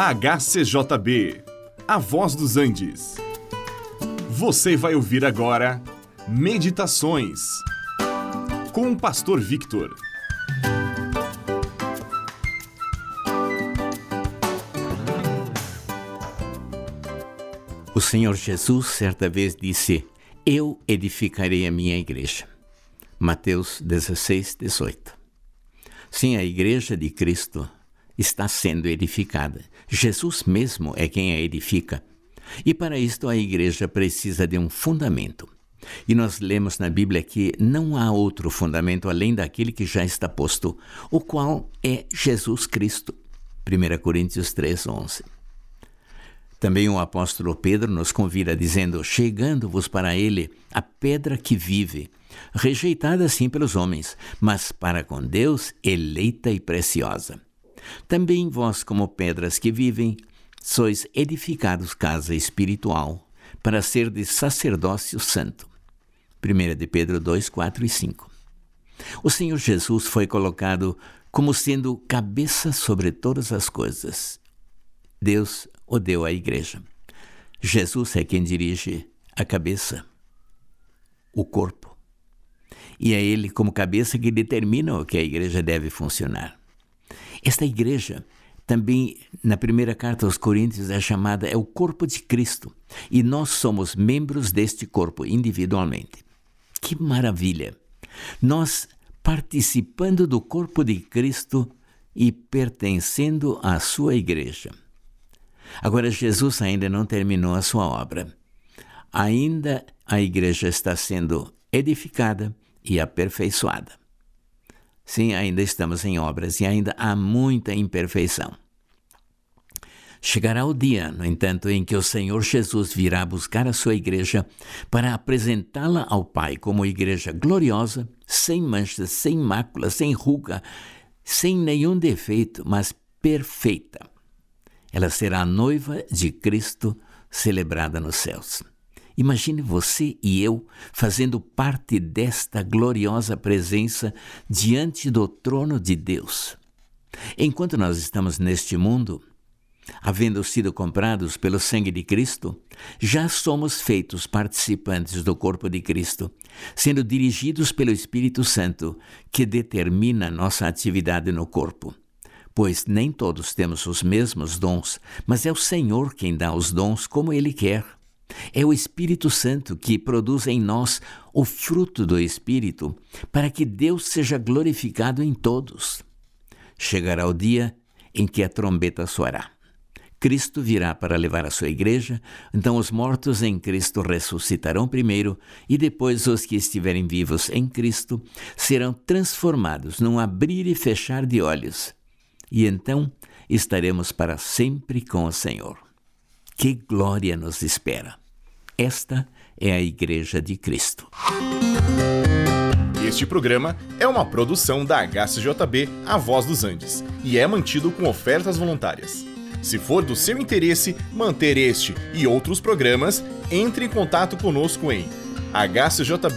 HCJB, A Voz dos Andes. Você vai ouvir agora Meditações com o Pastor Victor. O Senhor Jesus certa vez disse: Eu edificarei a minha igreja. Mateus 16, 18. Sim, a igreja de Cristo está sendo edificada. Jesus mesmo é quem a edifica. E para isto a igreja precisa de um fundamento. E nós lemos na Bíblia que não há outro fundamento além daquele que já está posto, o qual é Jesus Cristo. 1 Coríntios 3, 11. Também o apóstolo Pedro nos convida dizendo: Chegando-vos para ele a pedra que vive, rejeitada sim pelos homens, mas para com Deus eleita e preciosa. Também vós, como pedras que vivem, sois edificados casa espiritual, para ser de sacerdócio santo. 1 de Pedro 2, 4 e 5. O Senhor Jesus foi colocado como sendo cabeça sobre todas as coisas. Deus o deu à igreja. Jesus é quem dirige a cabeça, o corpo. E é ele, como cabeça, que determina o que a igreja deve funcionar. Esta igreja, também na primeira carta aos Coríntios, é chamada é o corpo de Cristo. E nós somos membros deste corpo individualmente. Que maravilha! Nós, participando do corpo de Cristo e pertencendo à sua igreja. Agora, Jesus ainda não terminou a sua obra. Ainda a igreja está sendo edificada e aperfeiçoada. Sim, ainda estamos em obras e ainda há muita imperfeição. Chegará o dia, no entanto, em que o Senhor Jesus virá buscar a sua igreja para apresentá-la ao Pai como igreja gloriosa, sem mancha, sem mácula, sem ruga, sem nenhum defeito, mas perfeita. Ela será a noiva de Cristo celebrada nos céus. Imagine você e eu fazendo parte desta gloriosa presença diante do trono de Deus. Enquanto nós estamos neste mundo, havendo sido comprados pelo sangue de Cristo, já somos feitos participantes do corpo de Cristo, sendo dirigidos pelo Espírito Santo, que determina nossa atividade no corpo pois nem todos temos os mesmos dons, mas é o Senhor quem dá os dons como Ele quer. É o Espírito Santo que produz em nós o fruto do Espírito, para que Deus seja glorificado em todos. Chegará o dia em que a trombeta soará. Cristo virá para levar a sua igreja, então os mortos em Cristo ressuscitarão primeiro, e depois os que estiverem vivos em Cristo serão transformados num abrir e fechar de olhos e então estaremos para sempre com o Senhor. Que glória nos espera! Esta é a Igreja de Cristo. Este programa é uma produção da HCJB A Voz dos Andes e é mantido com ofertas voluntárias. Se for do seu interesse manter este e outros programas, entre em contato conosco em hcjb.com.br.